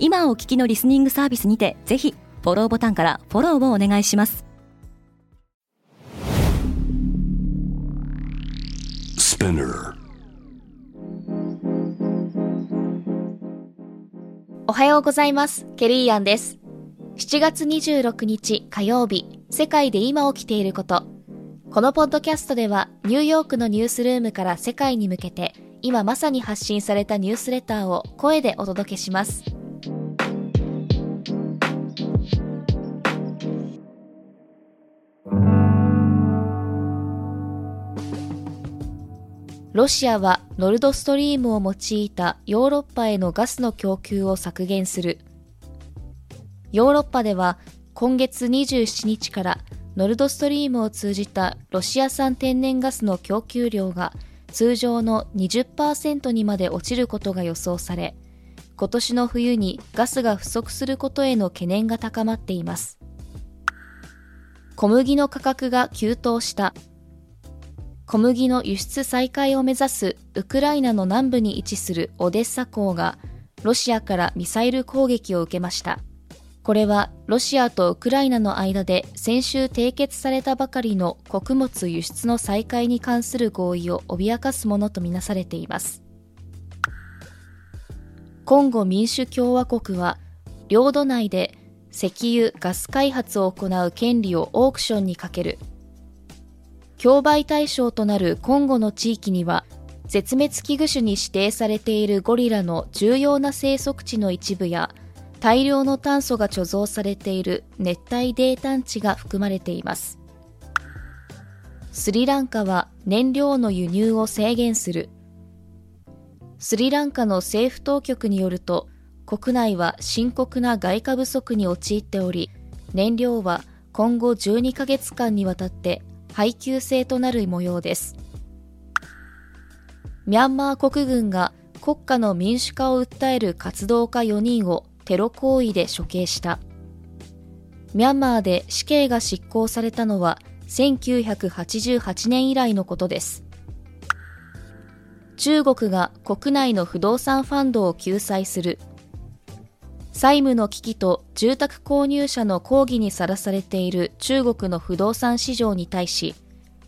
今お聞きのリスニングサービスにてぜひフォローボタンからフォローをお願いします。おはようございます。ケリーアンです。7月26日火曜日世界で今起きていること。このポッドキャストではニューヨークのニュースルームから世界に向けて今まさに発信されたニュースレターを声でお届けしますロシアはノルドストリームを用いたヨーロッパへのガスの供給を削減する。ヨーロッパでは今月27日からノルドストリームを通じたロシア産天然ガスの供給量が通常の20%にまで落ちることが予想され、今年の冬にガスが不足することへの懸念が高まっています。小麦の価格が急騰した小麦の輸出再開を目指すウクライナの南部に位置するオデッサ港がロシアからミサイル攻撃を受けました。これはロシアとウクライナの間で先週締結されたばかりの穀物輸出の再開に関する合意を脅かすものとみなされています。コンゴ民主共和国は領土内で石油・ガス開発を行う権利をオークションにかける競売対象となるコンゴの地域には絶滅危惧種に指定されているゴリラの重要な生息地の一部や大量の炭素が貯蔵されている熱帯泥炭地が含まれています。スリランカは燃料の輸入を制限する。スリランカの政府当局によると国内は深刻な外貨不足に陥っており燃料は今後12ヶ月間にわたって配給制となる模様です。ミャンマー国軍が国家の民主化を訴える活動家4人をテロ行為で処刑した。ミャンマーで死刑が執行されたのは1988年以来のことです。中国が国内の不動産ファンドを救済する。債務の危機と住宅購入者の抗議にさらされている中国の不動産市場に対し、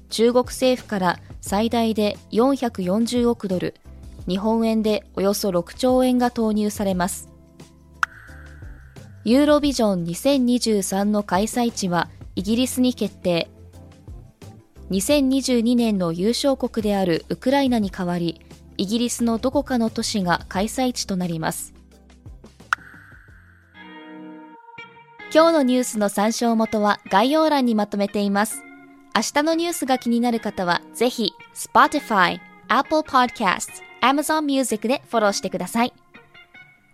中国政府から最大で440億ドル、日本円でおよそ6兆円が投入されます。ユーロビジョン2023の開催地はイギリスに決定。2022年の優勝国であるウクライナに代わり、イギリスのどこかの都市が開催地となります。今日のニュースの参照元は概要欄にまとめています。明日のニュースが気になる方は、ぜひ、Spotify、Apple Podcasts、Amazon Music でフォローしてください。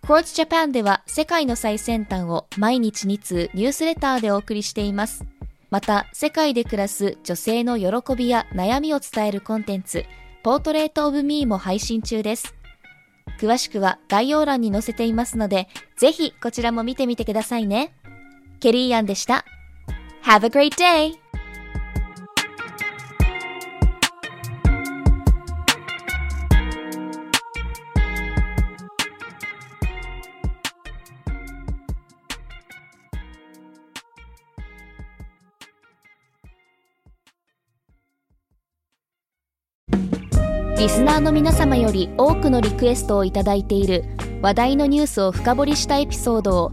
Quartz Japan では世界の最先端を毎日2通ニュースレターでお送りしています。また、世界で暮らす女性の喜びや悩みを伝えるコンテンツ、ポートレートオブミーも配信中です。詳しくは概要欄に載せていますので、ぜひこちらも見てみてくださいね。ケリーアンでした。Have a great day! リスナーの皆様より多くのリクエストをいただいている話題のニュースを深掘りしたエピソードを